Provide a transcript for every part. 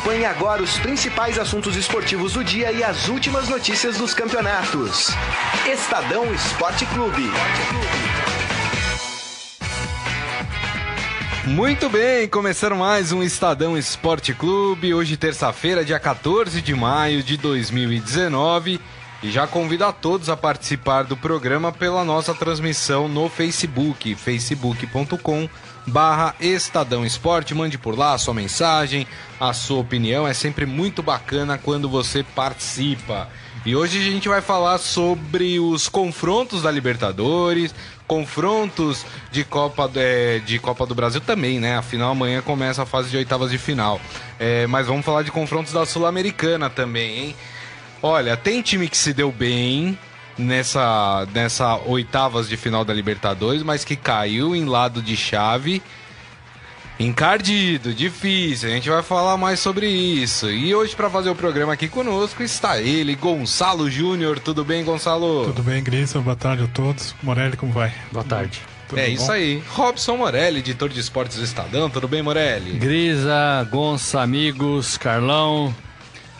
Acompanhe agora os principais assuntos esportivos do dia e as últimas notícias dos campeonatos. Estadão Esporte Clube. Muito bem, começando mais um Estadão Esporte Clube. Hoje, terça-feira, dia 14 de maio de 2019. E já convido a todos a participar do programa pela nossa transmissão no Facebook, facebook.com barra Estadão Esporte. Mande por lá a sua mensagem, a sua opinião. É sempre muito bacana quando você participa. E hoje a gente vai falar sobre os confrontos da Libertadores, confrontos de Copa, é, de Copa do Brasil também, né? Afinal, amanhã começa a fase de oitavas de final. É, mas vamos falar de confrontos da Sul-Americana também, hein? Olha, tem time que se deu bem nessa, nessa oitavas de final da Libertadores, mas que caiu em lado de chave. Encardido, difícil, a gente vai falar mais sobre isso. E hoje, para fazer o programa aqui conosco, está ele, Gonçalo Júnior. Tudo bem, Gonçalo? Tudo bem, Grisa? Boa tarde a todos. Morelli, como vai? Boa tarde. Tudo é bom? isso aí. Robson Morelli, editor de esportes do Estadão. Tudo bem, Morelli? Grisa, Gonça, amigos, Carlão.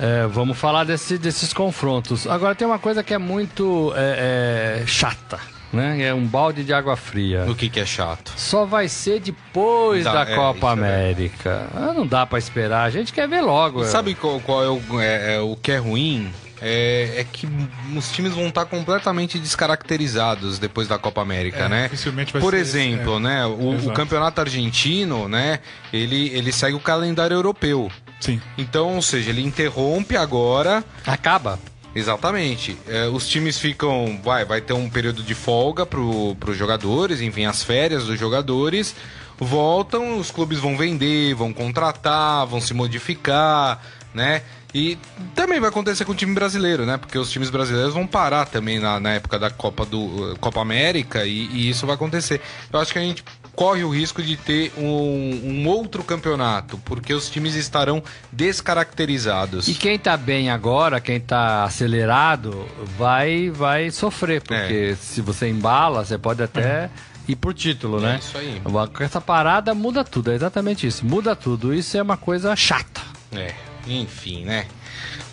É, vamos falar desse, desses confrontos. Agora tem uma coisa que é muito é, é, chata. Né? É um balde de água fria. O que, que é chato? Só vai ser depois dá, da é, Copa América. Ah, não dá para esperar. A gente quer ver logo. Sabe qual, qual é, o, é, é o que é ruim? É, é, que os times vão estar completamente descaracterizados depois da Copa América, é, né? Por exemplo, esse, é. né, o, o, campeonato argentino, né, ele, ele segue o calendário europeu. Sim. Então, ou seja, ele interrompe agora. Acaba. Exatamente. É, os times ficam. Vai, vai ter um período de folga para os jogadores, enfim, as férias dos jogadores. Voltam, os clubes vão vender, vão contratar, vão se modificar, né? E também vai acontecer com o time brasileiro, né? Porque os times brasileiros vão parar também na, na época da Copa, do, Copa América e, e, isso vai acontecer. Eu acho que a gente corre o risco de ter um, um, outro campeonato, porque os times estarão descaracterizados. E quem tá bem agora, quem tá acelerado, vai, vai sofrer, porque é. se você embala, você pode até. É. Ir por título, é né? Isso aí. Essa parada muda tudo, é exatamente isso. Muda tudo. Isso é uma coisa chata. É, enfim, né?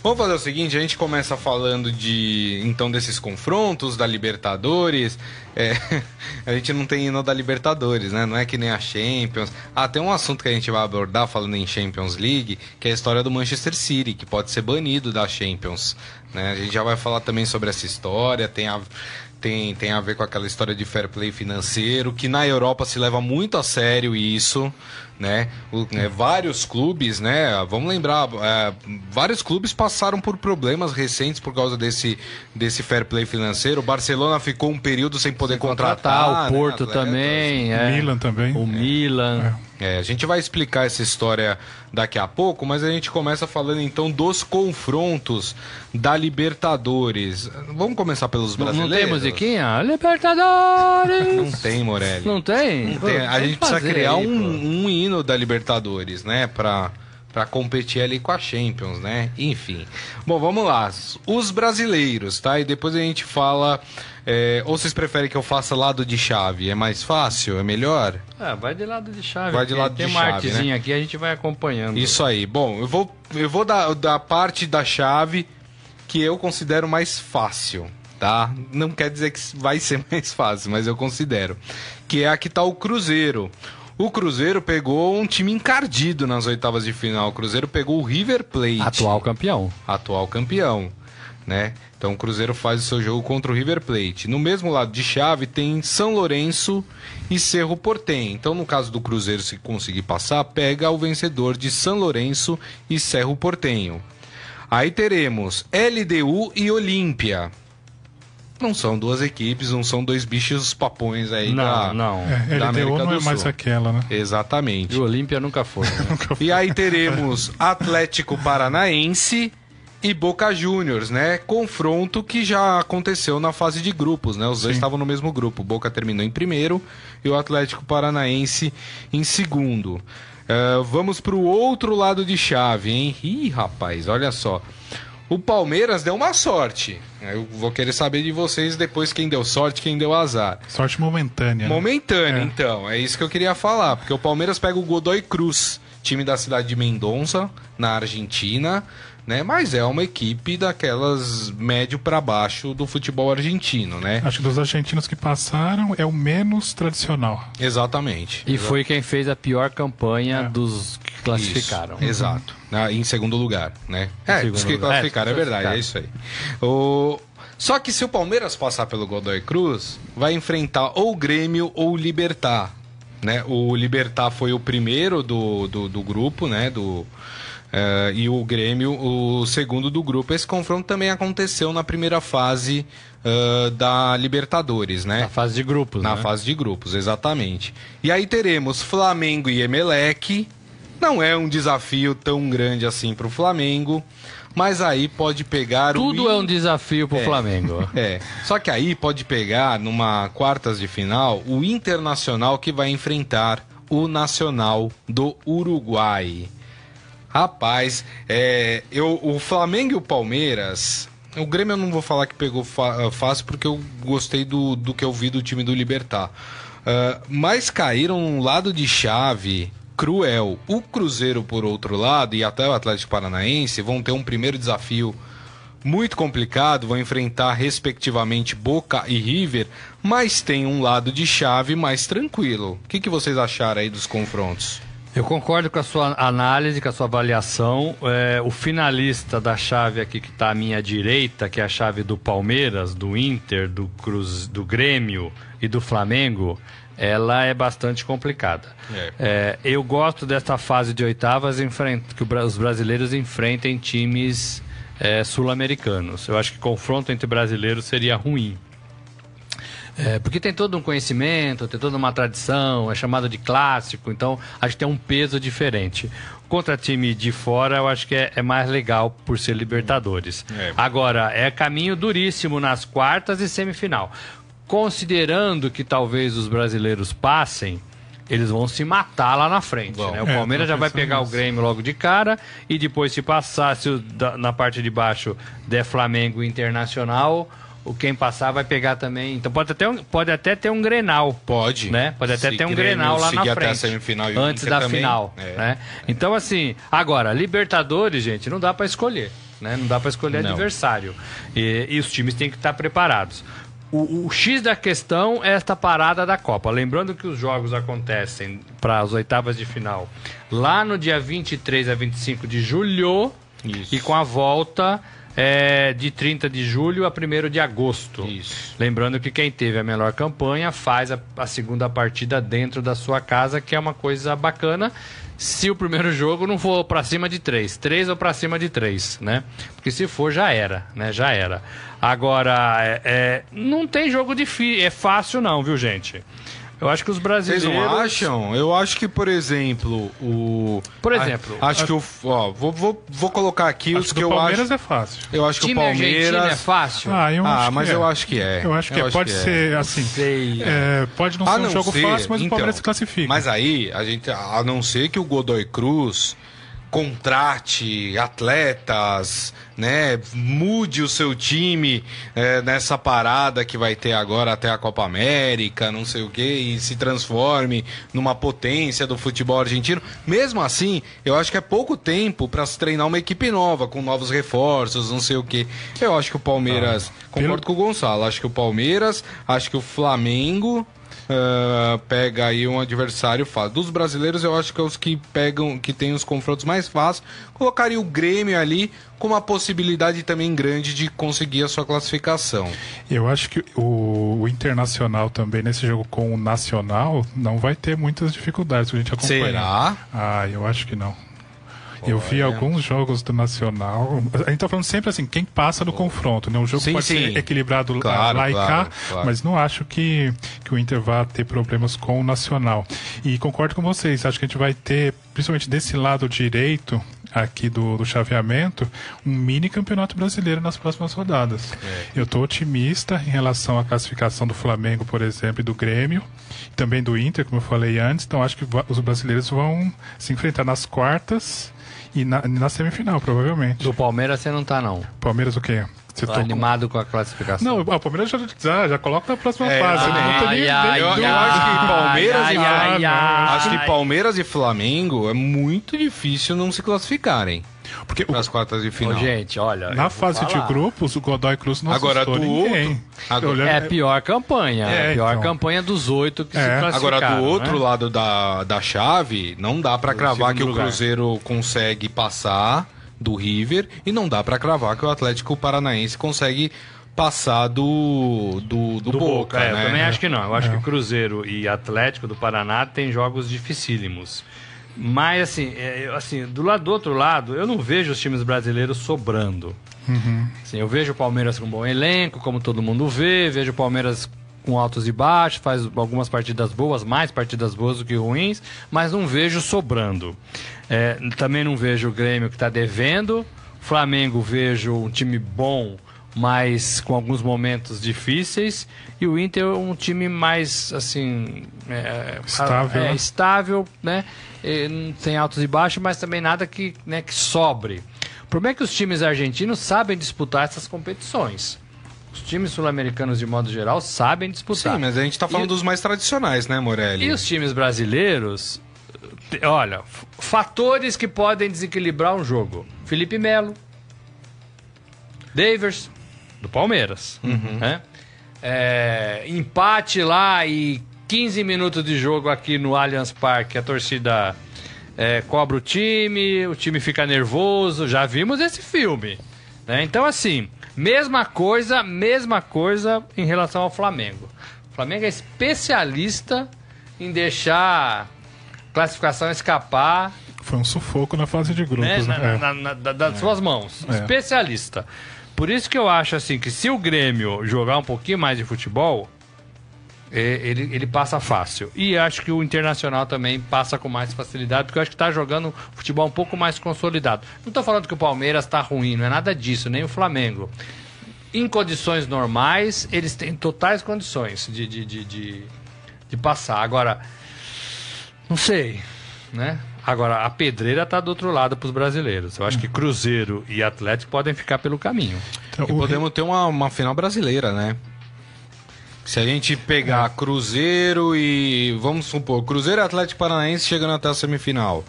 Vamos fazer o seguinte, a gente começa falando de então desses confrontos da Libertadores. É, a gente não tem hino da Libertadores, né? Não é que nem a Champions. Ah, tem um assunto que a gente vai abordar falando em Champions League, que é a história do Manchester City, que pode ser banido da Champions. Né? A gente já vai falar também sobre essa história. Tem a, tem, tem a ver com aquela história de fair play financeiro, que na Europa se leva muito a sério isso né? O, né, vários clubes, né? Vamos lembrar, é, vários clubes passaram por problemas recentes por causa desse, desse fair play financeiro. O Barcelona ficou um período sem poder sem contratar, contratar, o né, Porto né, também, é. Milan também. O é. Milan. É, a gente vai explicar essa história daqui a pouco, mas a gente começa falando então dos confrontos da Libertadores. Vamos começar pelos brasileiros? Não tem musiquinha? Libertadores! Não tem, Morelli. Não tem? Não tem. A gente precisa criar aí, um, um hino da Libertadores, né? Pra, pra competir ali com a Champions, né? Enfim. Bom, vamos lá. Os brasileiros, tá? E depois a gente fala. É, ou vocês preferem que eu faça lado de chave? É mais fácil? É melhor? Ah, vai de lado de chave. Vai de lado Tem de uma chave, artezinha né? aqui, a gente vai acompanhando. Isso aí. Bom, eu vou, eu vou dar da parte da chave que eu considero mais fácil, tá? Não quer dizer que vai ser mais fácil, mas eu considero. Que é a que tá o Cruzeiro. O Cruzeiro pegou um time encardido nas oitavas de final. O Cruzeiro pegou o River Plate. Atual campeão. Atual campeão, né? Então o Cruzeiro faz o seu jogo contra o River Plate. No mesmo lado de chave tem São Lourenço e Cerro Portem. Então no caso do Cruzeiro se conseguir passar, pega o vencedor de São Lourenço e Cerro Portenho. Aí teremos LDU e Olímpia. Não são duas equipes, não são dois bichos papões aí não, da, não. É, da LDU não é mais aquela, né? Exatamente. E o Olímpia nunca foi. Né? nunca foi. E aí teremos Atlético Paranaense e Boca Juniors, né? Confronto que já aconteceu na fase de grupos, né? Os dois estavam no mesmo grupo. Boca terminou em primeiro e o Atlético Paranaense em segundo. Uh, vamos para o outro lado de chave, hein? Ih, rapaz, olha só. O Palmeiras deu uma sorte. Eu vou querer saber de vocês depois quem deu sorte, quem deu azar. Sorte momentânea. Né? Momentânea, né? então. É isso que eu queria falar. Porque o Palmeiras pega o Godoy Cruz time da cidade de Mendonça, na Argentina, né? Mas é uma equipe daquelas médio para baixo do futebol argentino, né? Acho que dos argentinos que passaram é o menos tradicional. Exatamente. E foi quem fez a pior campanha é. dos que classificaram. Isso, exato. Na, em segundo lugar, né? É, os que classificaram, é, é verdade, é isso aí. O... Só que se o Palmeiras passar pelo Godoy Cruz, vai enfrentar ou o Grêmio ou o Libertar. Né? O Libertar foi o primeiro do, do, do grupo, né? Do, Uh, e o Grêmio, o segundo do grupo. Esse confronto também aconteceu na primeira fase uh, da Libertadores, né? Na fase de grupos, Na né? fase de grupos, exatamente. E aí teremos Flamengo e Emelec. Não é um desafio tão grande assim para o Flamengo. Mas aí pode pegar Tudo o... é um desafio pro é, Flamengo. É. Só que aí pode pegar numa quartas de final o Internacional que vai enfrentar o Nacional do Uruguai. Rapaz, é, eu, o Flamengo e o Palmeiras. O Grêmio eu não vou falar que pegou fácil porque eu gostei do, do que eu vi do time do Libertar. Uh, mas caíram um lado de chave cruel. O Cruzeiro, por outro lado, e até o Atlético Paranaense vão ter um primeiro desafio muito complicado, vão enfrentar respectivamente Boca e River, mas tem um lado de chave mais tranquilo. O que, que vocês acharam aí dos confrontos? Eu concordo com a sua análise, com a sua avaliação. É, o finalista da chave aqui que está à minha direita, que é a chave do Palmeiras, do Inter, do Cruz, do Grêmio e do Flamengo, ela é bastante complicada. É. É, eu gosto desta fase de oitavas que os brasileiros enfrentem times é, sul-americanos. Eu acho que confronto entre brasileiros seria ruim. É, porque tem todo um conhecimento, tem toda uma tradição, é chamado de clássico, então acho que tem um peso diferente. Contra time de fora, eu acho que é, é mais legal por ser Libertadores. É. Agora, é caminho duríssimo nas quartas e semifinal. Considerando que talvez os brasileiros passem, eles vão se matar lá na frente. Né? O é, Palmeiras já vai pegar isso. o Grêmio logo de cara e depois, se passar, se na parte de baixo der Flamengo Internacional o quem passar vai pegar também. Então pode até, um, pode até ter um Grenal. Pode. Né? Pode até ter um Grenal lá na frente. Até a semifinal e antes da também. final. É. Né? Então, assim, agora, Libertadores, gente, não dá para escolher. Né? Não dá para escolher não. adversário. E, e, os times têm que estar preparados. O, o, X da questão é esta parada da Copa. Lembrando que os jogos acontecem para as oitavas de final lá no dia 23 a 25 de julho. Isso. E com a volta é, de 30 de julho a 1 de agosto. Isso. Lembrando que quem teve a melhor campanha faz a, a segunda partida dentro da sua casa, que é uma coisa bacana se o primeiro jogo não for para cima de três, três ou para cima de três, né? Porque se for já era, né? Já era. Agora é, é não tem jogo difícil, é fácil não, viu gente? Eu acho que os brasileiros. Vocês não acham? Eu acho que, por exemplo, o. Por exemplo. A, acho que o. Ó, vou, vou, vou colocar aqui os que eu acho. O Palmeiras é fácil. Eu acho que o Palmeiras. é fácil? Ah, eu ah mas é. eu acho que é. Eu acho que eu é. Pode que ser é. assim. Sei. É, pode não ser um jogo ser, fácil, mas então, o Palmeiras se classifica. Mas aí, a gente. A não ser que o Godoy Cruz contrate atletas, né? Mude o seu time é, nessa parada que vai ter agora até a Copa América, não sei o que, e se transforme numa potência do futebol argentino. Mesmo assim, eu acho que é pouco tempo para se treinar uma equipe nova, com novos reforços, não sei o que. Eu acho que o Palmeiras, ah, concordo pelo... com o Gonçalo, acho que o Palmeiras, acho que o Flamengo uh, pega aí um adversário fácil. Dos brasileiros, eu acho que é os que pegam, que tem os confrontos mais fáceis. Colocaria o Grêmio ali com uma possibilidade também grande de conseguir a sua classificação. Eu acho que o, o Internacional também, nesse jogo com o Nacional, não vai ter muitas dificuldades a gente acompanhar. Será? Ah, eu acho que não. Eu vi alguns jogos do Nacional. A gente tá falando sempre assim, quem passa no confronto, né? O jogo sim, pode sim. ser equilibrado claro, lá e claro, cá, claro. mas não acho que, que o Inter vá ter problemas com o Nacional. E concordo com vocês, acho que a gente vai ter, principalmente desse lado direito, aqui do, do chaveamento, um mini campeonato brasileiro nas próximas rodadas. É. Eu estou otimista em relação à classificação do Flamengo, por exemplo, e do Grêmio, também do Inter, como eu falei antes. Então acho que os brasileiros vão se enfrentar nas quartas e na, na semifinal, provavelmente. Do Palmeiras você não tá, não. Palmeiras o quê? Tô animado com a classificação. Não, o Palmeiras já, já, já coloca na próxima é, fase. Né? Não ai, ai, eu, eu acho que Palmeiras ai, e ai, acho que Palmeiras e Flamengo é muito difícil não se classificarem. Porque nas quartas de final. Ô, gente, olha. Na fase de grupos, o Godoy Cruz não Agora do ninguém. outro. Agora, é a pior campanha. É, a pior então. campanha dos oito que é. se classificaram. Agora, do outro né? lado da, da chave, não dá para cravar que lugar. o Cruzeiro consegue passar do River e não dá para cravar que o Atlético Paranaense consegue passar do, do, do, do Boca. Boca é, né? Eu também acho que não. Eu acho é. que Cruzeiro e Atlético do Paraná têm jogos dificílimos. Mas, assim, é, assim, do lado do outro lado, eu não vejo os times brasileiros sobrando. Uhum. Assim, eu vejo o Palmeiras com um bom elenco, como todo mundo vê, vejo o Palmeiras com altos e baixos, faz algumas partidas boas, mais partidas boas do que ruins, mas não vejo sobrando. É, também não vejo o Grêmio que está devendo. Flamengo vejo um time bom, mas com alguns momentos difíceis. E o Inter é um time mais assim é, estável, é, estável, né? não tem altos e baixos, mas também nada que, né, que sobre. O problema é que os times argentinos sabem disputar essas competições. Os times sul-americanos, de modo geral, sabem disputar. Sim, mas a gente está falando e... dos mais tradicionais, né, Morelli? E os times brasileiros, olha, fatores que podem desequilibrar um jogo. Felipe Melo, Davers, do Palmeiras. Uhum. Né? É, empate lá e 15 minutos de jogo aqui no Allianz Parque, a torcida é, cobra o time, o time fica nervoso. Já vimos esse filme. Né? Então, assim, mesma coisa, mesma coisa em relação ao Flamengo. O Flamengo é especialista em deixar classificação escapar. Foi um sufoco na fase de grupos, né? né? Na, na, na, das é. suas mãos. É. Especialista. Por isso que eu acho assim que se o Grêmio jogar um pouquinho mais de futebol, é, ele, ele passa fácil. E acho que o Internacional também passa com mais facilidade, porque eu acho que está jogando futebol um pouco mais consolidado. Não estou falando que o Palmeiras está ruim, não é nada disso, nem o Flamengo. Em condições normais, eles têm totais condições de, de, de, de, de passar. Agora, não sei, né? Agora, a pedreira está do outro lado para os brasileiros. Eu acho que Cruzeiro e Atlético podem ficar pelo caminho. Então, e podemos ter uma, uma final brasileira, né? Se a gente pegar Cruzeiro e. Vamos supor, Cruzeiro e Atlético Paranaense chegando até a semifinal.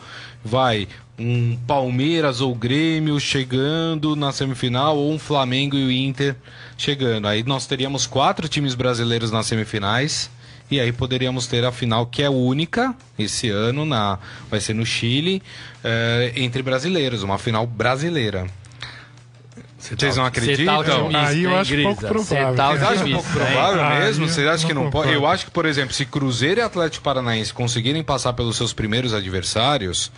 Vai um Palmeiras ou Grêmio chegando na semifinal, ou um Flamengo e o Inter chegando. Aí nós teríamos quatro times brasileiros nas semifinais. E aí poderíamos ter a final que é única esse ano, na, vai ser no Chile, é, entre brasileiros, uma final brasileira. Vocês não acreditam? Tá aí eu acho pouco provável. Tá Vocês acham pouco provável ah, mesmo? Vocês acham que não pode? Eu acho que, por exemplo, se Cruzeiro e Atlético Paranaense conseguirem passar pelos seus primeiros adversários,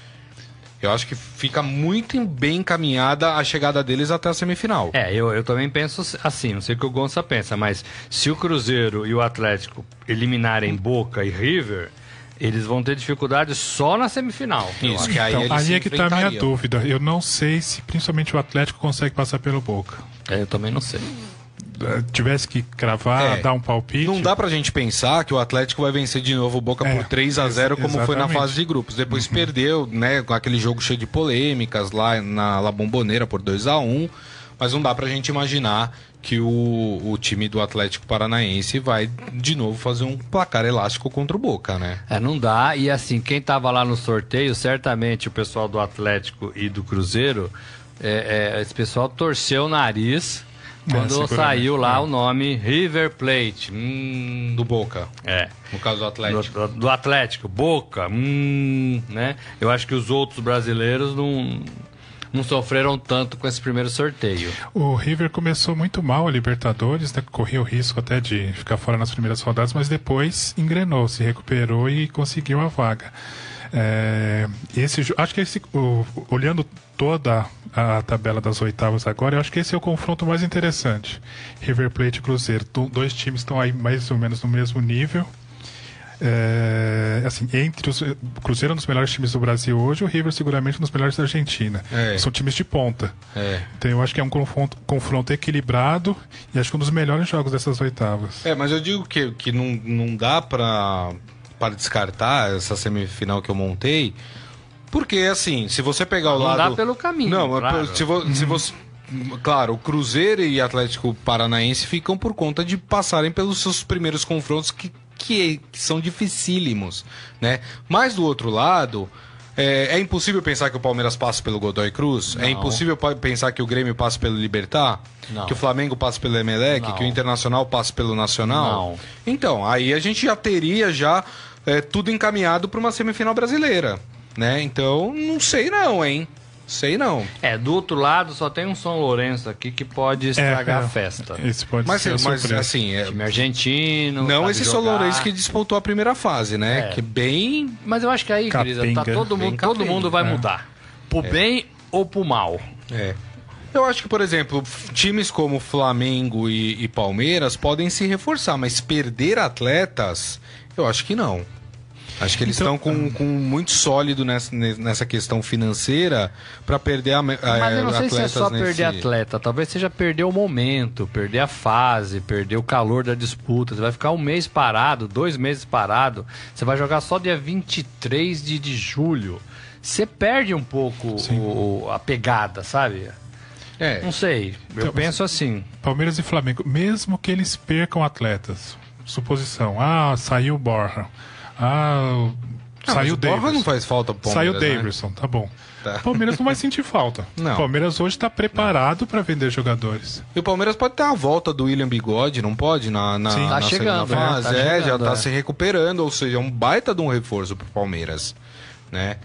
eu acho que fica muito bem encaminhada a chegada deles até a semifinal. É, eu, eu também penso assim, não sei o que o Gonça pensa, mas se o Cruzeiro e o Atlético eliminarem Boca e River, eles vão ter dificuldade só na semifinal. Isso, que aí, então, aí é que está a minha dúvida. Eu não sei se principalmente o Atlético consegue passar pelo Boca. É, eu também não sei. Tivesse que cravar, é, dar um palpite. Não dá pra gente pensar que o Atlético vai vencer de novo o Boca é, por 3 a 0 como exatamente. foi na fase de grupos. Depois uhum. perdeu, né, com aquele jogo cheio de polêmicas lá na La Bombonera por 2 a 1 mas não dá pra gente imaginar que o, o time do Atlético Paranaense vai de novo fazer um placar elástico contra o Boca, né? É, não dá. E assim, quem tava lá no sorteio, certamente o pessoal do Atlético e do Cruzeiro, é, é, esse pessoal torceu o nariz é, quando saiu lá é. o nome River Plate. Hum, do Boca. É. No caso do Atlético. Do, do Atlético, Boca. Hum, né? Eu acho que os outros brasileiros não não sofreram tanto com esse primeiro sorteio. O River começou muito mal a Libertadores, né? corria o risco até de ficar fora nas primeiras rodadas, mas depois engrenou, se recuperou e conseguiu a vaga. É, esse, acho que esse, o, olhando toda a tabela das oitavas agora, eu acho que esse é o confronto mais interessante. River Plate e Cruzeiro, dois times estão aí mais ou menos no mesmo nível. É, assim, entre os. O Cruzeiro é um dos melhores times do Brasil hoje, o River seguramente um dos melhores da Argentina. É. São times de ponta. É. Então eu acho que é um confronto, confronto, equilibrado e acho que um dos melhores jogos dessas oitavas. É, mas eu digo que, que não, não dá para para descartar essa semifinal que eu montei, porque assim, se você pegar o não lado. Não dá pelo caminho. Não, claro. se, vo... se você claro, o Cruzeiro e Atlético Paranaense ficam por conta de passarem pelos seus primeiros confrontos que, que, que são dificílimos, né? Mas do outro lado, é, é, impossível pensar que o Palmeiras passe pelo Godoy Cruz? É Não. É impossível pensar que o Grêmio passe pelo Libertar? Não. Que o Flamengo passe pelo Emelec? Não. Que o Internacional passe pelo Nacional? Não. Então, aí a gente já teria já é, tudo encaminhado para uma semifinal brasileira, né? Então, não sei não, hein? Sei não. É, do outro lado só tem um São Lourenço aqui que pode é, estragar é, a festa. Esse pode mas, ser mas assim, é... time argentino. Não esse São Lourenço que disputou a primeira fase, né? É. Que bem. Mas eu acho que aí, Grisa, tá todo mundo, todo mundo vai é. mudar. Pro é. bem ou pro mal. É. Eu acho que, por exemplo, times como Flamengo e, e Palmeiras podem se reforçar, mas perder atletas, eu acho que não. Acho que eles então, estão com, com muito sólido nessa, nessa questão financeira para perder a, a, Mas eu não sei se é só nesse... perder atleta, talvez seja perder o momento, perder a fase, perder o calor da disputa. Você vai ficar um mês parado, dois meses parado, você vai jogar só dia 23 de, de julho. Você perde um pouco o, a pegada, sabe? É. Não sei, eu então, penso assim. Palmeiras e Flamengo, mesmo que eles percam atletas, suposição, ah, saiu Borja ah, não, saiu o Davidson. não faz falta pro Palmeiras, Saiu Davidson, né? tá bom. Tá. O Palmeiras não vai sentir falta. Não. O Palmeiras hoje está preparado para vender jogadores. E o Palmeiras pode ter a volta do William Bigode, não pode? Na, na, Sim. Tá na chegando. Fase. Tá é, chegando, já está é. se recuperando, ou seja, é um baita de um reforço pro Palmeiras, né?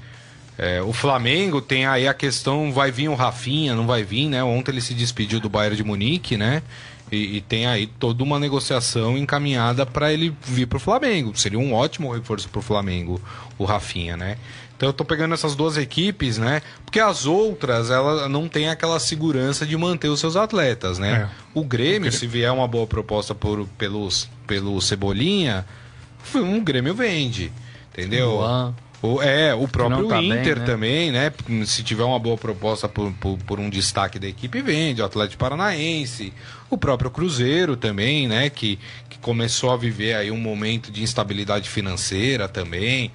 É, o Flamengo tem aí a questão, vai vir o Rafinha, não vai vir, né? Ontem ele se despediu do Bayern de Munique, né? E, e, tem aí toda uma negociação encaminhada para ele vir para o Flamengo. Seria um ótimo reforço para o Flamengo, o Rafinha, né? Então eu tô pegando essas duas equipes, né? Porque as outras, ela não tem aquela segurança de manter os seus atletas, né? É. O Grêmio, se vier uma boa proposta por, pelos, pelo Cebolinha, um Grêmio vende, entendeu? Luan. O, é, o próprio tá Inter bem, né? também, né? Se tiver uma boa proposta por, por, por, um destaque da equipe, vende. O Atlético Paranaense, o próprio Cruzeiro também, né? Que, que começou a viver aí um momento de instabilidade financeira também.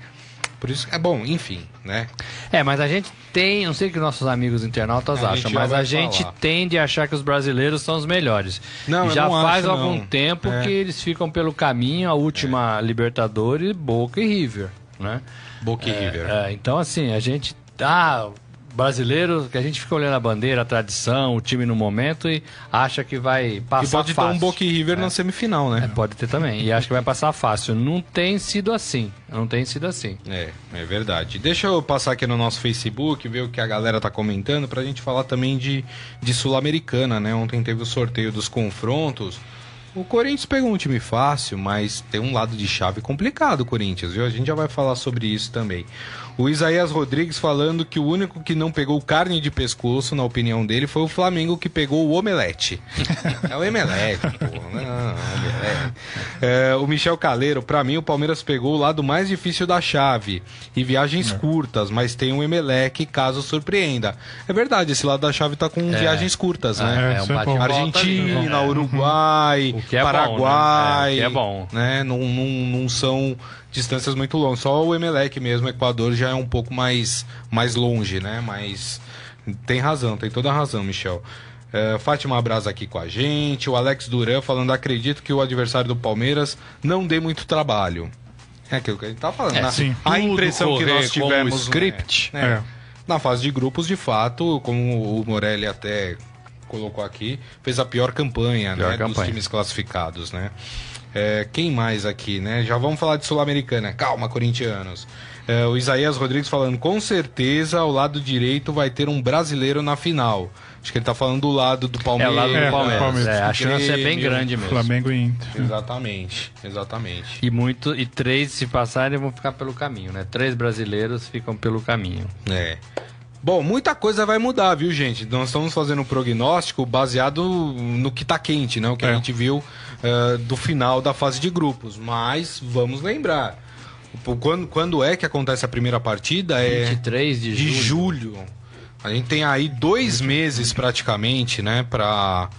Por isso é bom, enfim, né? É, mas a gente tem, não sei o que nossos amigos internautas a acham, mas a gente falar. tende a achar que os brasileiros são os melhores. Não, e já faz acho, algum não. tempo é. que eles ficam pelo caminho, a última é. Libertadores, Boca e River, né? Boca e é, River. É, então, assim, a gente. Ah, brasileiro, que a gente fica olhando a bandeira, a tradição, o time no momento e acha que vai passar e pode fácil. ter um Boca e River é. na semifinal, né? É, pode ter também. E acha que vai passar fácil. Não tem sido assim. Não tem sido assim. É, é verdade. Deixa eu passar aqui no nosso Facebook, ver o que a galera tá comentando, pra gente falar também de, de Sul-Americana, né? Ontem teve o sorteio dos confrontos. O Corinthians pegou um time fácil, mas tem um lado de chave complicado Corinthians, viu? A gente já vai falar sobre isso também. O Isaías Rodrigues falando que o único que não pegou carne de pescoço, na opinião dele, foi o Flamengo que pegou o omelete. é o emelete, pô. Não, omelete. É, o Michel Caleiro, para mim, o Palmeiras pegou o lado mais difícil da chave. E viagens é. curtas, mas tem um Emelec caso surpreenda. É verdade, esse lado da chave tá com é. viagens curtas, né? É, é um Argentina, Uruguai, é Paraguai. Bom, né? É, o que é bom. Né? Não, não, não são distâncias muito longas. Só o Emelec mesmo, o Equador, já é um pouco mais, mais longe, né? Mas tem razão, tem toda a razão, Michel. É, Fátima Abraça aqui com a gente. O Alex Duran falando: acredito que o adversário do Palmeiras não dê muito trabalho. É aquilo que a gente tá falando. É, né? sim. A impressão que nós tivemos. Né? script. Né? É. Na fase de grupos, de fato, como o Morelli até colocou aqui, fez a pior campanha, pior né, campanha. dos times classificados, né? É, quem mais aqui, né? Já vamos falar de Sul-Americana. Calma, corintianos. É, o Isaías Rodrigues falando, com certeza ao lado direito vai ter um brasileiro na final. Acho que ele tá falando do lado do Palmeiras. É, o lado do é, Palmeiras. Palmeiras. É, a chance é bem grande mesmo. Flamengo e Inter. Exatamente, exatamente. E muito e três se passarem vão ficar pelo caminho, né? Três brasileiros ficam pelo caminho. É. Bom, muita coisa vai mudar, viu, gente? Nós estamos fazendo um prognóstico baseado no que está quente, né? O que é. a gente viu uh, do final da fase de grupos. Mas vamos lembrar. Quando, quando é que acontece a primeira partida? É 23 de, de julho. julho. A gente tem aí dois meses praticamente, né? Pra,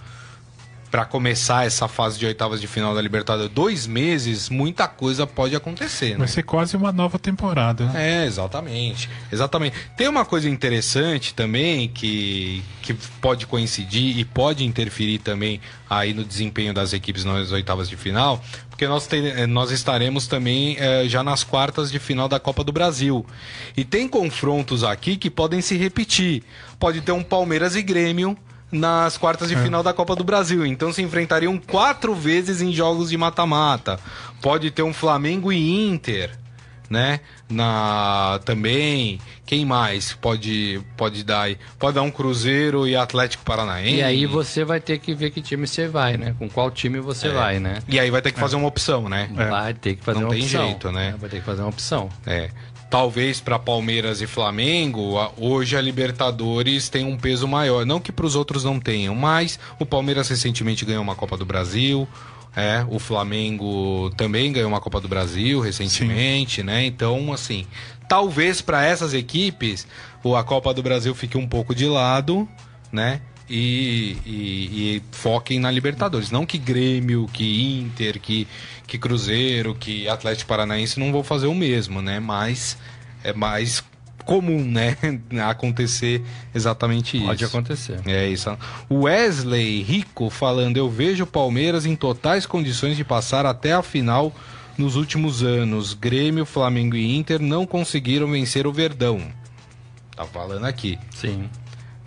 para começar essa fase de oitavas de final da Libertadores, dois meses, muita coisa pode acontecer. Né? Vai ser quase uma nova temporada. É, exatamente. Exatamente. Tem uma coisa interessante também que, que pode coincidir e pode interferir também aí no desempenho das equipes nas oitavas de final, porque nós, te, nós estaremos também é, já nas quartas de final da Copa do Brasil. E tem confrontos aqui que podem se repetir. Pode ter um Palmeiras e Grêmio nas quartas de é. final da Copa do Brasil. Então se enfrentariam quatro vezes em jogos de mata-mata. Pode ter um Flamengo e Inter, né? Na também. Quem mais pode pode dar aí? Pode dar um Cruzeiro e Atlético Paranaense. E aí você vai ter que ver que time você vai, né? Com qual time você é. vai, né? E aí vai ter que fazer é. uma opção, né? Vai ter que fazer Não uma opção. Não tem jeito, né? Vai ter que fazer uma opção. É talvez para Palmeiras e Flamengo, hoje a Libertadores tem um peso maior. Não que para os outros não tenham, mas o Palmeiras recentemente ganhou uma Copa do Brasil. É, o Flamengo também ganhou uma Copa do Brasil recentemente, Sim. né? Então, assim, talvez para essas equipes a Copa do Brasil fique um pouco de lado, né? E, e, e, foquem na Libertadores. Não que Grêmio, que Inter, que, que Cruzeiro, que Atlético Paranaense não vão fazer o mesmo, né? Mas é mais comum, né? acontecer exatamente isso. Pode acontecer. É isso. O Wesley Rico falando: Eu vejo o Palmeiras em totais condições de passar até a final nos últimos anos. Grêmio, Flamengo e Inter não conseguiram vencer o Verdão. Tá falando aqui. Sim.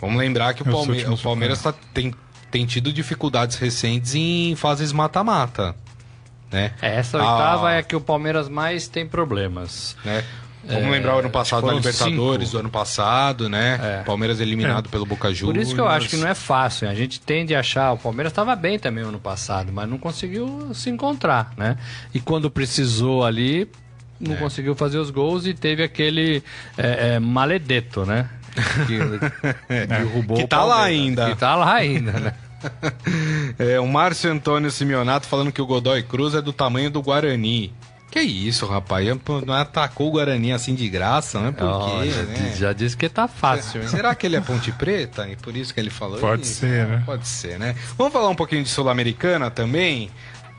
Vamos lembrar que o, Palme o Palmeiras tá, tem, tem tido dificuldades recentes em fases mata-mata. Né? É, essa oitava ah, é a que o Palmeiras mais tem problemas. Né? Vamos é, lembrar o ano passado da Libertadores, cinco. do ano passado, né? É. Palmeiras eliminado é. pelo Boca Juniors. Por isso que eu acho que não é fácil. A gente tende a achar. O Palmeiras estava bem também no ano passado, mas não conseguiu se encontrar, né? E quando precisou ali, não é. conseguiu fazer os gols e teve aquele é, é, maledeto, né? Que derrubou que tá lá ainda. Que tá lá ainda, né? É, o Márcio Antônio Simeonato falando que o Godoy Cruz é do tamanho do Guarani. Que isso, rapaz? Não atacou o Guarani assim de graça, né? Por quê, né? Já disse que tá fácil. Será, será que ele é Ponte Preta? E por isso que ele falou Pode isso? ser, né? Pode ser, né? Vamos falar um pouquinho de Sul-Americana também?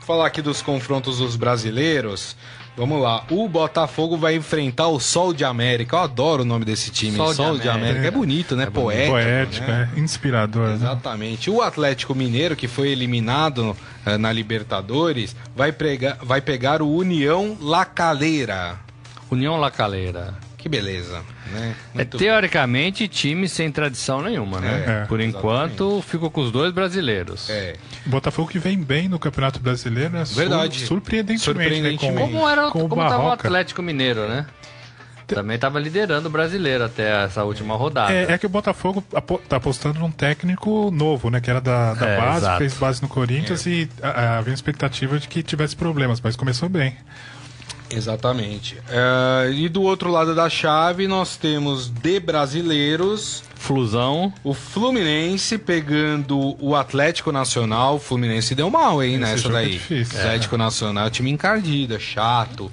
Falar aqui dos confrontos dos brasileiros. Vamos lá. O Botafogo vai enfrentar o Sol de América. Eu adoro o nome desse time. Sol, Sol de, de, América. É bonito, né? É poético. Poético, né? é inspirador. Né? Exatamente. Né? O Atlético Mineiro, que foi eliminado uh, na Libertadores, vai, pregar, vai pegar o União La Calera. União La Calera. Que beleza, né? É teoricamente time sem tradição nenhuma, né? É, Por enquanto, ficou com os dois brasileiros. É. Botafogo que vem bem no Campeonato Brasileiro, né? Verdade. surpreendentemente. surpreendentemente. Né? Com, como era com como estava o Atlético Mineiro, né? Também estava liderando o brasileiro até essa última rodada. É, é que o Botafogo está apostando num técnico novo, né? Que era da, da é, base, exato. fez base no Corinthians é. e havia expectativa de que tivesse problemas, mas começou bem. Exatamente. Uh, e do outro lado da chave nós temos de brasileiros Flusão. O Fluminense pegando o Atlético Nacional. O Fluminense deu mal, hein, Esse nessa é daí. É difícil. Atlético é. Nacional, time encardido, é chato.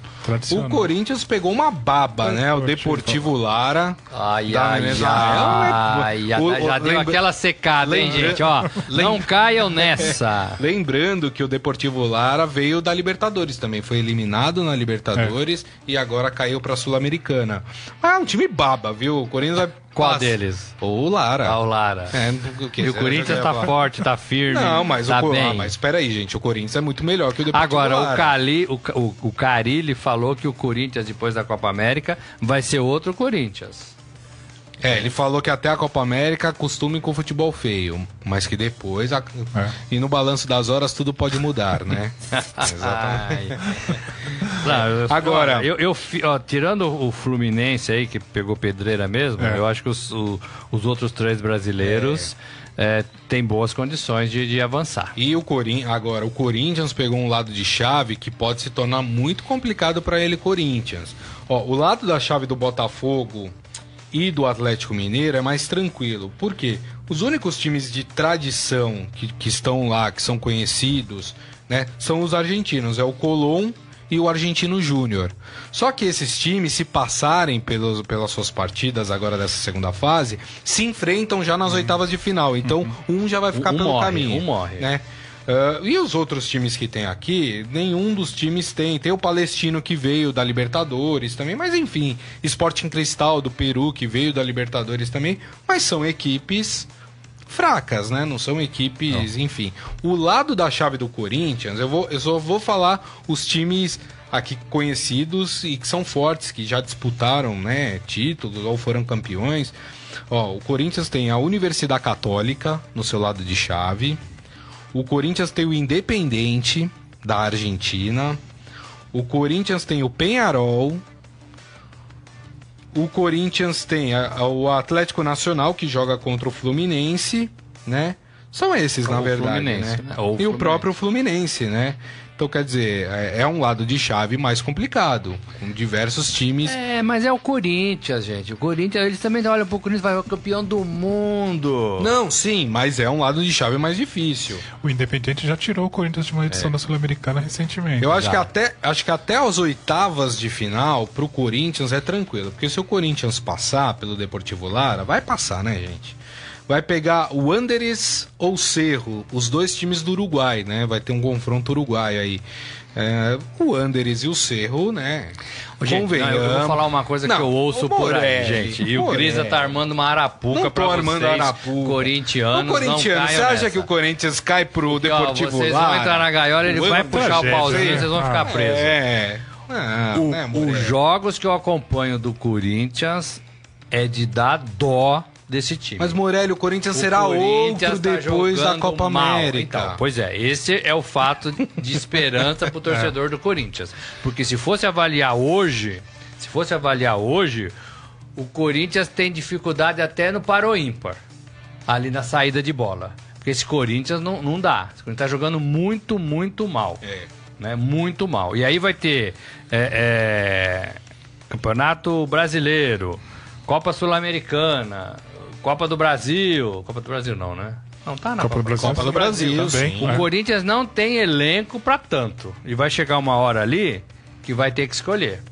O Corinthians pegou uma baba, né? O Deportivo Lara. Ai, ai, ai, ai, o, Já deu aquela secada, lembra... hein, gente? Ó, não caiam nessa. Lembrando que o Deportivo Lara veio da Libertadores também. Foi eliminado na Libertadores é. e agora caiu pra Sul-Americana. Ah, é um time baba, viu? O Corinthians vai qual Passa. deles? O Lara. Ah, o Lara. É, o, que, e o Corinthians tá forte, tá firme. Não, mas tá o bem. Ah, mas espera aí, gente. O Corinthians é muito melhor que o Deportivo Agora, Lara. o, Cali, o, o, o Carilli falou que o Corinthians, depois da Copa América, vai ser outro Corinthians. É, ele falou que até a Copa América acostumem com futebol feio, mas que depois, a... é. e no balanço das horas, tudo pode mudar, né? Exatamente. Não, eu, Agora, eu, eu ó, tirando o Fluminense aí, que pegou pedreira mesmo, é. eu acho que os, o, os outros três brasileiros. É, tem boas condições de, de avançar. E o Corinthians, agora, o Corinthians pegou um lado de chave que pode se tornar muito complicado para ele, Corinthians. Ó, o lado da chave do Botafogo e do Atlético Mineiro é mais tranquilo. Por quê? Os únicos times de tradição que, que estão lá, que são conhecidos, né, são os argentinos. É o Colón e o Argentino Júnior. Só que esses times, se passarem pelos, pelas suas partidas agora dessa segunda fase, se enfrentam já nas uhum. oitavas de final. Então, uhum. um já vai ficar um pelo morre, caminho. Um morre. Né? Uh, e os outros times que tem aqui, nenhum dos times tem. Tem o Palestino que veio da Libertadores também, mas enfim, Sporting Cristal do Peru que veio da Libertadores também, mas são equipes fracas, né? Não são equipes, Não. enfim. O lado da chave do Corinthians, eu, vou, eu só vou falar os times aqui conhecidos e que são fortes, que já disputaram, né, títulos ou foram campeões. Ó, o Corinthians tem a Universidade Católica no seu lado de chave. O Corinthians tem o Independente da Argentina. O Corinthians tem o Penharol. O Corinthians tem a, a, o Atlético Nacional que joga contra o Fluminense, né? São esses, Ou na verdade, né? né? E o próprio Fluminense, né? Então, quer dizer, é, é um lado de chave mais complicado, com diversos times. É, mas é o Corinthians, gente. O Corinthians, eles também olham pro Corinthians, vai ser campeão do mundo. Não, sim, mas é um lado de chave mais difícil. O Independente já tirou o Corinthians de uma edição é. da Sul-Americana recentemente. Eu acho que, até, acho que até as oitavas de final, pro Corinthians é tranquilo. Porque se o Corinthians passar pelo Deportivo Lara, vai passar, né, gente? Vai pegar o Anderes ou Cerro, os dois times do Uruguai, né? Vai ter um confronto uruguai aí. É, o Anderes e o Cerro, né? Gente, não, eu vou falar uma coisa não, que eu ouço por aí, gente. E o Grisa tá armando uma arapuca não pra armando vocês, arapuca. corintianos. O corintiano, você acha que o Corinthians cai pro Porque, Deportivo ó, vocês vão entrar na gaiola, ele vai puxar o pauzinho, vocês vão ficar presos. É. Não, o, né, os jogos que eu acompanho do Corinthians é de dar dó desse time. Mas Morelli, o Corinthians o será Corinthians outro tá depois da Copa. América. Então, pois é, esse é o fato de esperança pro torcedor é. do Corinthians. Porque se fosse avaliar hoje, se fosse avaliar hoje, o Corinthians tem dificuldade até no paro ímpar, ali na saída de bola. Porque esse Corinthians não, não dá. Esse Corinthians tá jogando muito, muito mal. É. Né? Muito mal. E aí vai ter é, é, Campeonato Brasileiro, Copa Sul-Americana, Copa do Brasil. Copa do Brasil não, né? Não tá na Copa, Copa do Brasil. Copa do Brasil, Brasil também. O é. Corinthians não tem elenco para tanto. E vai chegar uma hora ali que vai ter que escolher.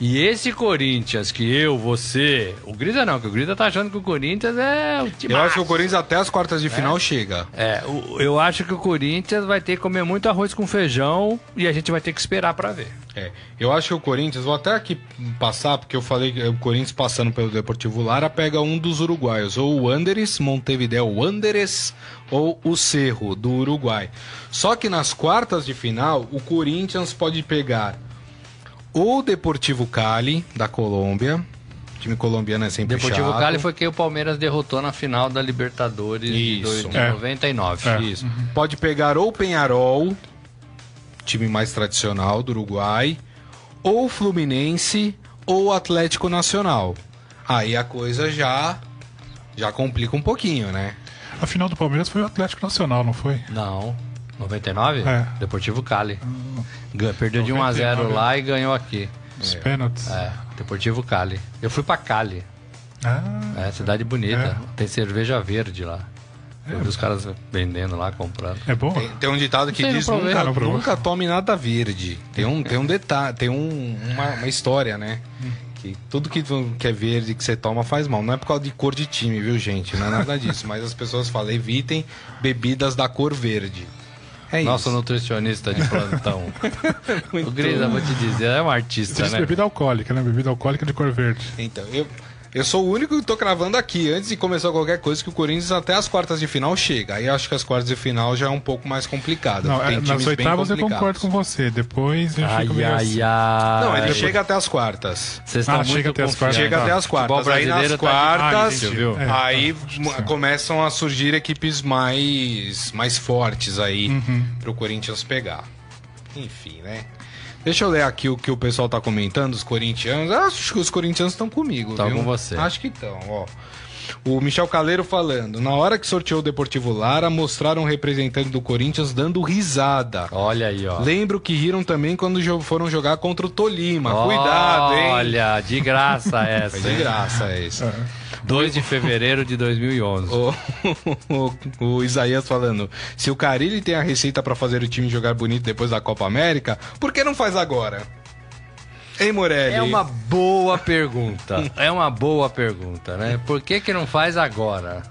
E esse Corinthians que eu, você, o Grisa não, que o Grisa tá achando que o Corinthians é o time. Eu acho que o Corinthians até as quartas de é. final chega. É, eu acho que o Corinthians vai ter que comer muito arroz com feijão e a gente vai ter que esperar para ver. É, eu acho que o Corinthians, vou até aqui passar, porque eu falei que o Corinthians passando pelo Deportivo Lara pega um dos uruguaios, ou o Anderes, Montevideo Wanderers, ou o Cerro, do Uruguai. Só que nas quartas de final, o Corinthians pode pegar o Deportivo Cali, da Colômbia. O time colombiano é sempre Deportivo chato. Cali foi quem o Palmeiras derrotou na final da Libertadores Isso. de, é. 99. É. Isso. Uhum. Pode pegar ou Penharol, time mais tradicional do Uruguai, ou Fluminense ou Atlético Nacional. Aí a coisa já já complica um pouquinho, né? A final do Palmeiras foi o Atlético Nacional, não foi? Não. 99? É. Deportivo Cali. Perdeu 99, de 1 a 0 lá e ganhou aqui. Os é. pênaltis. É, Deportivo Cali. Eu fui pra Cali. Ah. É, cidade bonita. É. Tem cerveja verde lá. É. Eu vi os caras vendendo lá, comprando. É bom? Tem, tem um ditado que diz nunca, nunca tome nada verde. Tem um, tem um detalhe, tem um, uma, uma história, né? Que tudo que, que é verde que você toma faz mal. Não é por causa de cor de time, viu, gente? Não é nada disso. Mas as pessoas falam, evitem bebidas da cor verde. É Nosso isso. nutricionista de plantão. o Grisa, vou te dizer, é um artista, né? bebida alcoólica, né? Bebida alcoólica de cor verde. Então, eu, eu sou o único que tô cravando aqui, antes de começar qualquer coisa, que o Corinthians até as quartas de final chega. Aí acho que as quartas de final já é um pouco mais complicado. Não, é, nas oitavas eu concordo com você. Depois eu ai, fico ai, assim. ai, Não, ele depois... chega até as quartas. Vocês ah, chega até as quartas. Chega até as quartas. Aí nas tá quartas, tá aí é, começam a surgir equipes mais, mais fortes aí uhum. pro Corinthians pegar. Enfim, né? Deixa eu ler aqui o que o pessoal tá comentando, os corintianos. Acho que os corintianos estão comigo. Estão com você. Acho que estão, ó. O Michel Caleiro falando, na hora que sorteou o Deportivo Lara, mostraram um representante do Corinthians dando risada. Olha aí, ó. Lembro que riram também quando foram jogar contra o Tolima. Cuidado, hein? Olha, de graça essa. Foi de graça essa. É. 2 de fevereiro de 2011. O, o, o, Isaías falando: se o Carilli tem a receita para fazer o time jogar bonito depois da Copa América, por que não faz agora? Hein, Morelli? É uma boa pergunta. é uma boa pergunta, né? Por que, que não faz agora?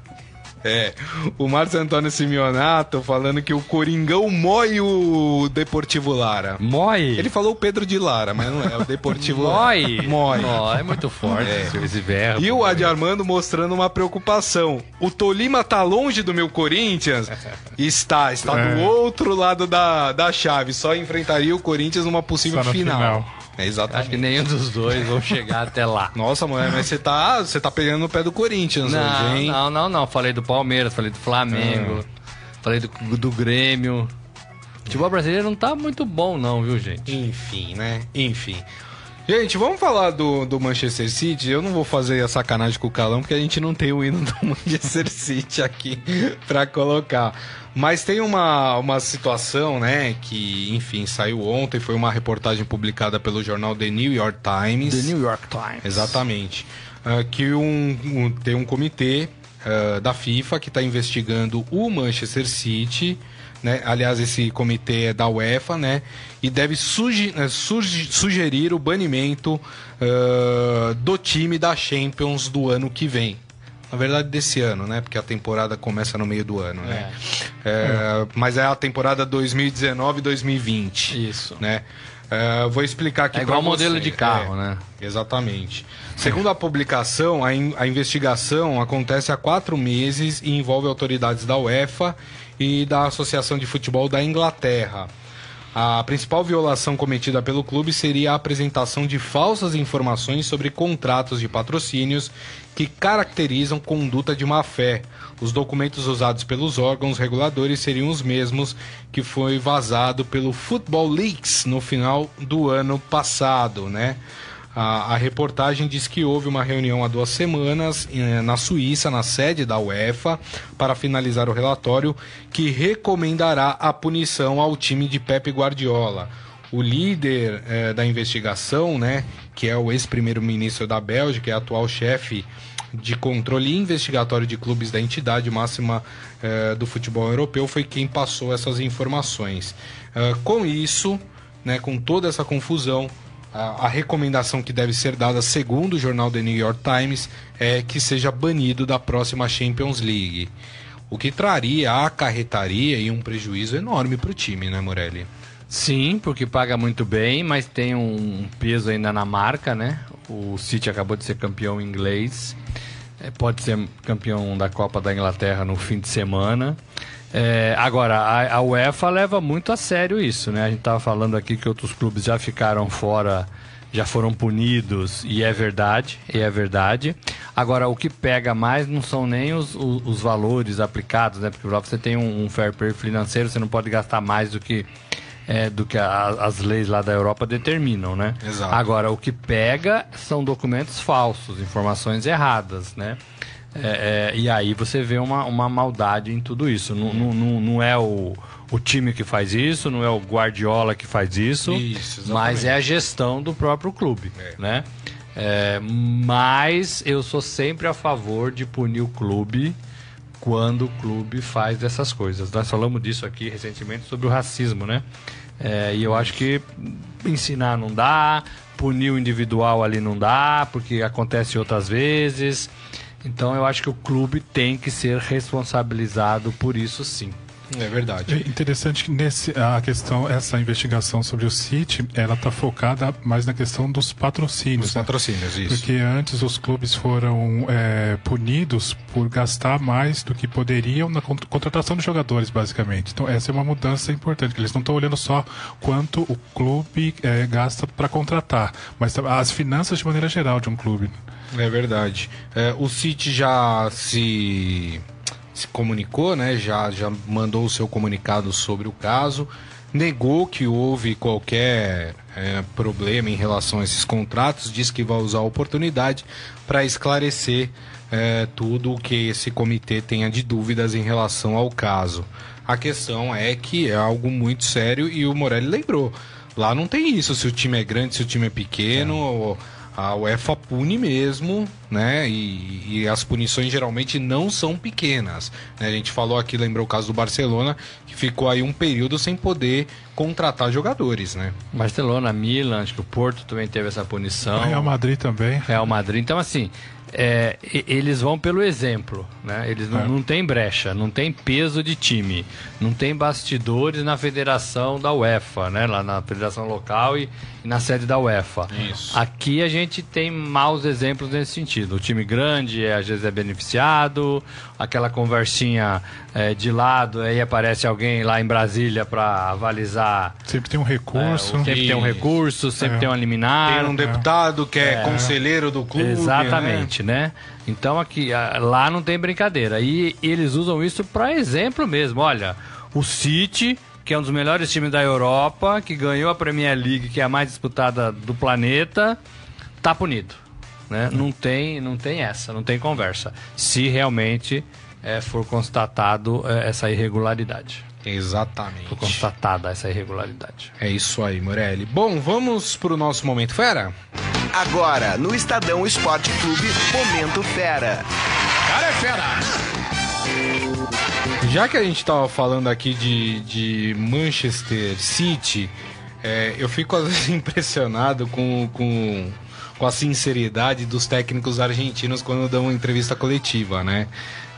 É, o Márcio Antônio Simeonato falando que o Coringão mói o Deportivo Lara. Mói? Ele falou o Pedro de Lara, mas não é, o Deportivo mói? Mói. Não, é muito forte é. esse verbo. E o Adi Armando mostrando uma preocupação. O Tolima tá longe do meu Corinthians? Está, está é. do outro lado da, da chave. Só enfrentaria o Corinthians numa possível final. final. É exatamente. Acho que nenhum dos dois vão chegar até lá. Nossa, mãe, mas você tá, você tá pegando no pé do Corinthians não, hoje, hein? Não, não, não. Falei do Palmeiras, falei do Flamengo, ah. falei do, do Grêmio. O futebol brasileiro não tá muito bom, não, viu, gente? Enfim, né? Enfim. Gente, vamos falar do, do Manchester City. Eu não vou fazer a sacanagem com o Calão, porque a gente não tem o hino do Manchester City aqui pra colocar. Mas tem uma, uma situação, né, que, enfim, saiu ontem, foi uma reportagem publicada pelo jornal The New York Times. The New York Times. Exatamente. Uh, que um, um, tem um comitê uh, da FIFA que está investigando o Manchester City, né? Aliás, esse comitê é da UEFA, né? E deve uh, sugerir o banimento uh, do time da Champions do ano que vem na verdade desse ano, né? Porque a temporada começa no meio do ano, né? É. É, mas é a temporada 2019-2020. Isso. Né? É, vou explicar aqui. É igual modelo de carro, é, né? Exatamente. Segundo a publicação, a, in, a investigação acontece há quatro meses e envolve autoridades da UEFA e da Associação de Futebol da Inglaterra. A principal violação cometida pelo clube seria a apresentação de falsas informações sobre contratos de patrocínios que caracterizam conduta de má fé. Os documentos usados pelos órgãos reguladores seriam os mesmos que foi vazado pelo Football Leaks no final do ano passado, né? A, a, reportagem diz que houve uma reunião há duas semanas eh, na Suíça, na sede da UEFA, para finalizar o relatório que recomendará a punição ao time de Pepe Guardiola. O líder eh, da investigação, né, que é o ex-primeiro-ministro da Bélgica e atual chefe de controle investigatório de clubes da entidade máxima eh, do futebol europeu, foi quem passou essas informações. com isso, né, com toda essa confusão, a, a, recomendação que deve ser dada, segundo o jornal The New York Times, é que seja banido da próxima Champions League. O que traria, acarretaria e um prejuízo enorme para o time, né, Morelli? Sim, porque paga muito bem, mas tem um peso ainda na marca, né? O City acabou de ser campeão inglês, é, pode ser campeão da Copa da Inglaterra no fim de semana. É, agora, a, a, UEFA leva muito a sério isso, né? A gente estava falando aqui que outros clubes já ficaram fora, já foram punidos, e é verdade, e é verdade. Agora, o que pega mais não são nem os, os, os valores aplicados, né? Porque você tem um, um, fair play financeiro, você não pode gastar mais do que, é, do que a, as leis lá da Europa determinam, né? Exato. Agora, o que pega são documentos falsos, informações erradas, né? É, é, e aí você vê uma, uma maldade em tudo isso. Não, não, não, não é o, o time que faz isso, não é o Guardiola que faz isso, isso mas é a gestão do próprio clube, é. né? É, mas eu sou sempre a favor de punir o clube quando o clube faz dessas coisas. Nós falamos disso aqui recentemente sobre o racismo, né? É, e eu acho que ensinar não dá, punir o individual ali não dá, porque acontece outras vezes. Então eu acho que o clube tem que ser responsabilizado por isso sim. É verdade. É interessante que nesse, a questão, essa investigação sobre o City, ela está focada mais na questão dos patrocínios. Dos né? patrocínios, isso. Porque antes os clubes foram é, punidos por gastar mais do que poderiam na contratação de jogadores, basicamente. Então essa é uma mudança importante, que eles não estão olhando só quanto o clube é, gasta para contratar, mas as finanças de maneira geral de um clube. É verdade. É, o City já se, se comunicou, né? Já, já mandou o seu comunicado sobre o caso, negou que houve qualquer é, problema em relação a esses contratos, diz que vai usar a oportunidade para esclarecer é, tudo o que esse comitê tenha de dúvidas em relação ao caso. A questão é que é algo muito sério e o Morelli lembrou. Lá não tem isso, se o time é grande, se o time é pequeno. É. Ou a UEFA pune mesmo, né? E, e, as punições geralmente não são pequenas. Né? A gente falou aqui, lembrou o caso do Barcelona, que ficou aí um período sem poder contratar jogadores, né? Barcelona, Milan, acho que o Porto também teve essa punição. Real Madrid também. Real Madrid. Então, assim, é, eles vão pelo exemplo, né? Eles não, é. não tem brecha, não tem peso de time, não tem bastidores na federação da UEFA, né? Lá na federação local e, e na sede da UEFA. Isso. Aqui a gente tem maus exemplos nesse sentido. O time grande é, às vezes é beneficiado, aquela conversinha é, de lado, aí aparece alguém lá em Brasília para avalizar. Sempre tem um recurso. É, sempre tem um recurso, sempre é. tem um liminar. Tem um deputado que é, é. conselheiro do clube. Exatamente, né? né? Então aqui lá não tem brincadeira. E eles usam isso para exemplo mesmo. Olha, o City que é um dos melhores times da Europa, que ganhou a Premier League, que é a mais disputada do planeta, tá punido. Né? Não, tem, não tem essa, não tem conversa. Se realmente é, for constatado é, essa irregularidade. Exatamente. For constatada essa irregularidade. É isso aí, Morelli. Bom, vamos para o nosso Momento Fera? Agora, no Estadão Esporte Clube, Momento Fera. Cara é fera! Já que a gente estava falando aqui de, de Manchester City, é, eu fico às vezes impressionado com, com, com a sinceridade dos técnicos argentinos quando dão uma entrevista coletiva, né?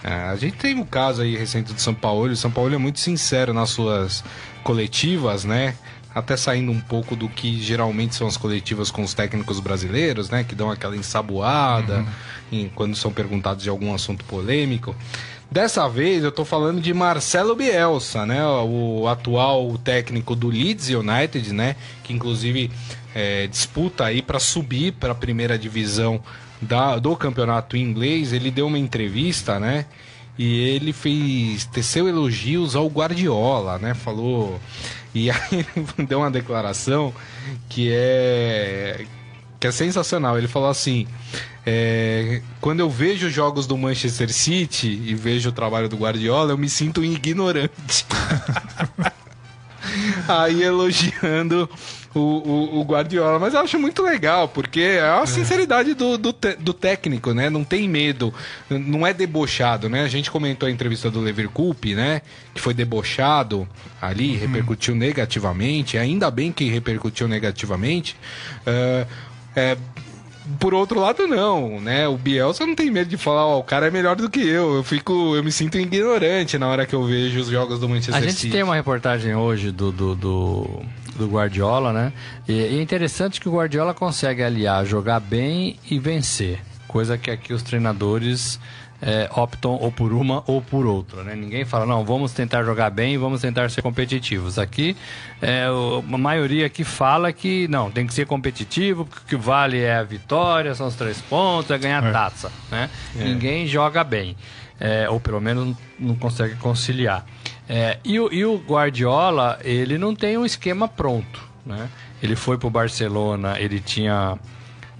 É, a gente tem um caso aí recente do São Paulo. O São Paulo é muito sincero nas suas coletivas, né? Até saindo um pouco do que geralmente são as coletivas com os técnicos brasileiros, né? Que dão aquela ensaboada uhum. em, quando são perguntados de algum assunto polêmico. Dessa vez eu tô falando de Marcelo Bielsa, né? O atual técnico do Leeds United, né? Que inclusive é, disputa aí para subir para a primeira divisão da, do campeonato inglês. Ele deu uma entrevista, né? E ele fez teceu elogios ao Guardiola, né? Falou e aí ele deu uma declaração que é que é sensacional. Ele falou assim: é, quando eu vejo jogos do Manchester City e vejo o trabalho do Guardiola, eu me sinto ignorante. Aí elogiando o, o, o, Guardiola, mas eu acho muito legal, porque é a é. sinceridade do, do, do, técnico, né? Não tem medo, não é debochado, né? A gente comentou a entrevista do Leverkusen, né? Que foi debochado ali, uhum. repercutiu negativamente, ainda bem que repercutiu negativamente. Uh, é, por outro lado, não, né? O Bielsa não tem medo de falar, ó, o cara é melhor do que eu. Eu fico, eu me sinto ignorante na hora que eu vejo os jogos do Manchester City. A gente City. tem uma reportagem hoje do, do, do, do Guardiola, né? E, e é interessante que o Guardiola consegue aliar jogar bem e vencer. Coisa que aqui os treinadores é, optam ou por uma ou por outra. Né? Ninguém fala, não, vamos tentar jogar bem e vamos tentar ser competitivos. Aqui, é, a maioria aqui fala que não, tem que ser competitivo, porque o que vale é a vitória, são os três pontos, é ganhar é. taça. Né? É. Ninguém joga bem, é, ou pelo menos não consegue conciliar. É, e, o, e o Guardiola, ele não tem um esquema pronto. Né? Ele foi para o Barcelona, ele tinha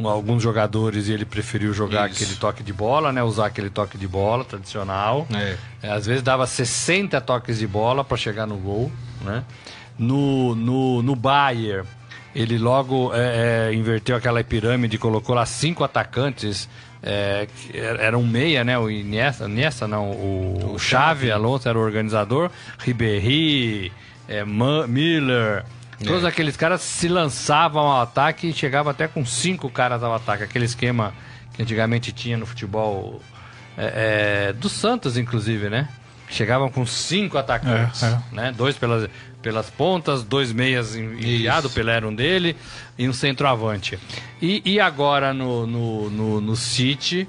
alguns jogadores e ele preferiu jogar Isso. aquele toque de bola, né? Usar aquele toque de bola tradicional. É. É, às vezes dava 60 toques de bola para chegar no gol, né? No, no, no Bayern, ele logo é, é, inverteu aquela pirâmide e colocou lá cinco atacantes. É, era um meia, né? O Iniesta, Iniesta não, o, o Xavi Alonso era o organizador. Ribéry, é, Miller, Todos é. aqueles caras se lançavam ao ataque e chegavam até com cinco caras ao ataque. Aquele esquema que antigamente tinha no futebol é, é, do Santos, inclusive, né? Chegavam com cinco atacantes, é, é. né? Dois pelas, pelas pontas, dois meias enviados, Pelé era um dele, e um centroavante. E, e agora no, no, no, no City,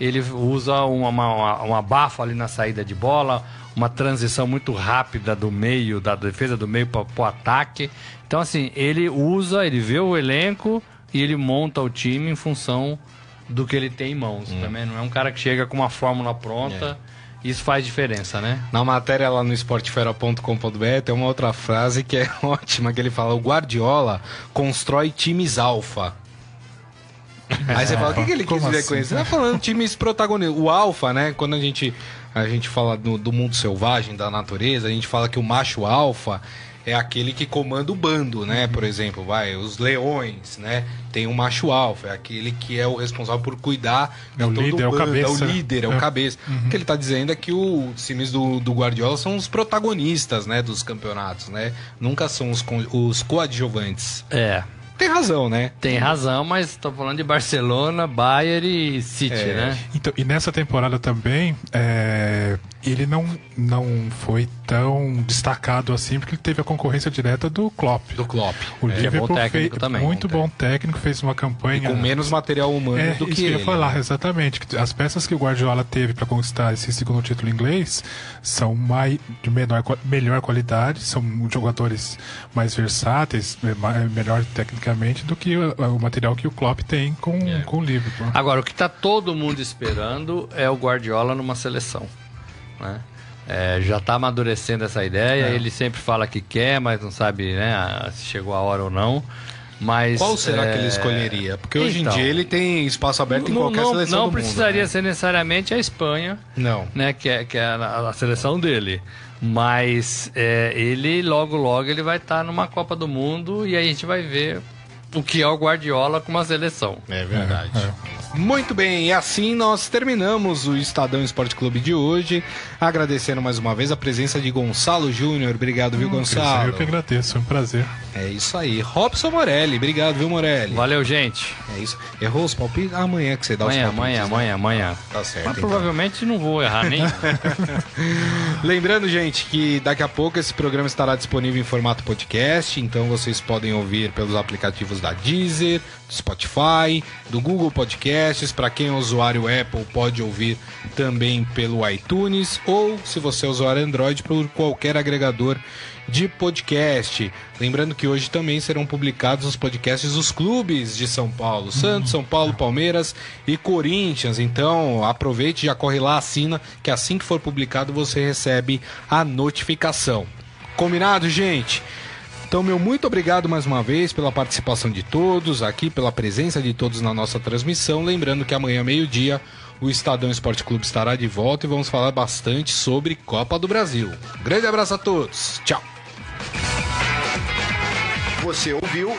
ele usa uma, uma, uma bafa ali na saída de bola, uma transição muito rápida do meio, da defesa do meio para o ataque. Então, assim, ele usa, ele vê o elenco e ele monta o time em função do que ele tem em mãos. Hum. Também não é um cara que chega com uma fórmula pronta. É. Isso faz diferença, né? Na matéria lá no esportefera.com.br tem uma outra frase que é ótima, que ele fala, o Guardiola constrói times alfa. Aí você fala, o que, que ele quis dizer assim? com isso? Ele tá falando times protagonistas. O alfa, né? Quando a gente a gente fala do, do, mundo selvagem, da natureza, a gente fala que o macho alfa é aquele que comanda o bando, né? Por exemplo, vai, os leões, né? Tem o macho alfa, é aquele que é o responsável por cuidar é o líder, o, bando, é o cabeça. É o líder, é, é o cabeça. Uhum. O que ele está dizendo é que os times do, do Guardiola são os protagonistas, né, dos campeonatos, né? Nunca são os, os coadjuvantes. É. Tem razão, né? Tem razão, mas estou falando de Barcelona, Bayern e City, é. né? Então, e nessa temporada também, é, ele não, não foi tão destacado assim, porque ele teve a concorrência direta do Klopp. Do Klopp. O é, Liverpool é bom técnico fez, também. Muito bom técnico, fez uma campanha... E com menos material humano é, do que isso ele. eu ia falar, né? exatamente. As peças que o Guardiola teve para conquistar esse segundo título inglês são mais, de menor, melhor qualidade, são jogadores mais versáteis, melhor tecnicamente do que o, o material que o Klopp tem com, é. com o Liverpool. Agora, o que está todo mundo esperando é o Guardiola numa seleção. Né? É, já está amadurecendo essa ideia. É. Ele sempre fala que quer, mas não sabe né, se chegou a hora ou não. Mas, Qual será é... que ele é, escolheria? Porque hoje então, em dia ele tem espaço aberto em qualquer não, seleção não do mundo. Não precisaria né? ser necessariamente a Espanha, não, né? Que é, que é a, a seleção dele. Mas é, ele logo logo ele vai estar tá numa Copa do Mundo e aí a gente vai ver o que é o Guardiola com uma seleção. É verdade. É, é. Muito bem, e assim nós terminamos o Estadão Esporte Clube de hoje. Agradecendo mais uma vez a presença de Gonçalo Júnior. Obrigado, viu, Gonçalo? Eu que agradeço, foi um prazer. É isso aí. Robson Morelli, obrigado, viu, Morelli? Valeu, gente. É isso. Errou os palpites? Amanhã que você dá amanhã, os palpites. Amanhã, amanhã, amanhã, amanhã. Tá certo. Mas então. provavelmente não vou errar nem. Lembrando, gente, que daqui a pouco esse programa estará disponível em formato podcast, então vocês podem ouvir pelos aplicativos da Deezer, do Spotify, do Google Podcasts. Para quem é usuário Apple, pode ouvir também pelo iTunes ou, se você é usuário Android, por qualquer agregador de podcast. Lembrando que hoje também serão publicados os podcasts dos clubes de São Paulo: Santos, São Paulo, Palmeiras e Corinthians. Então aproveite, já corre lá, assina, que assim que for publicado você recebe a notificação. Combinado, gente? Então, meu muito obrigado mais uma vez pela participação de todos aqui, pela presença de todos na nossa transmissão. Lembrando que amanhã, meio-dia, o Estadão Esporte Clube estará de volta e vamos falar bastante sobre Copa do Brasil. Um grande abraço a todos. Tchau. Você ouviu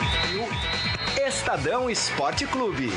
Estadão Esporte Clube.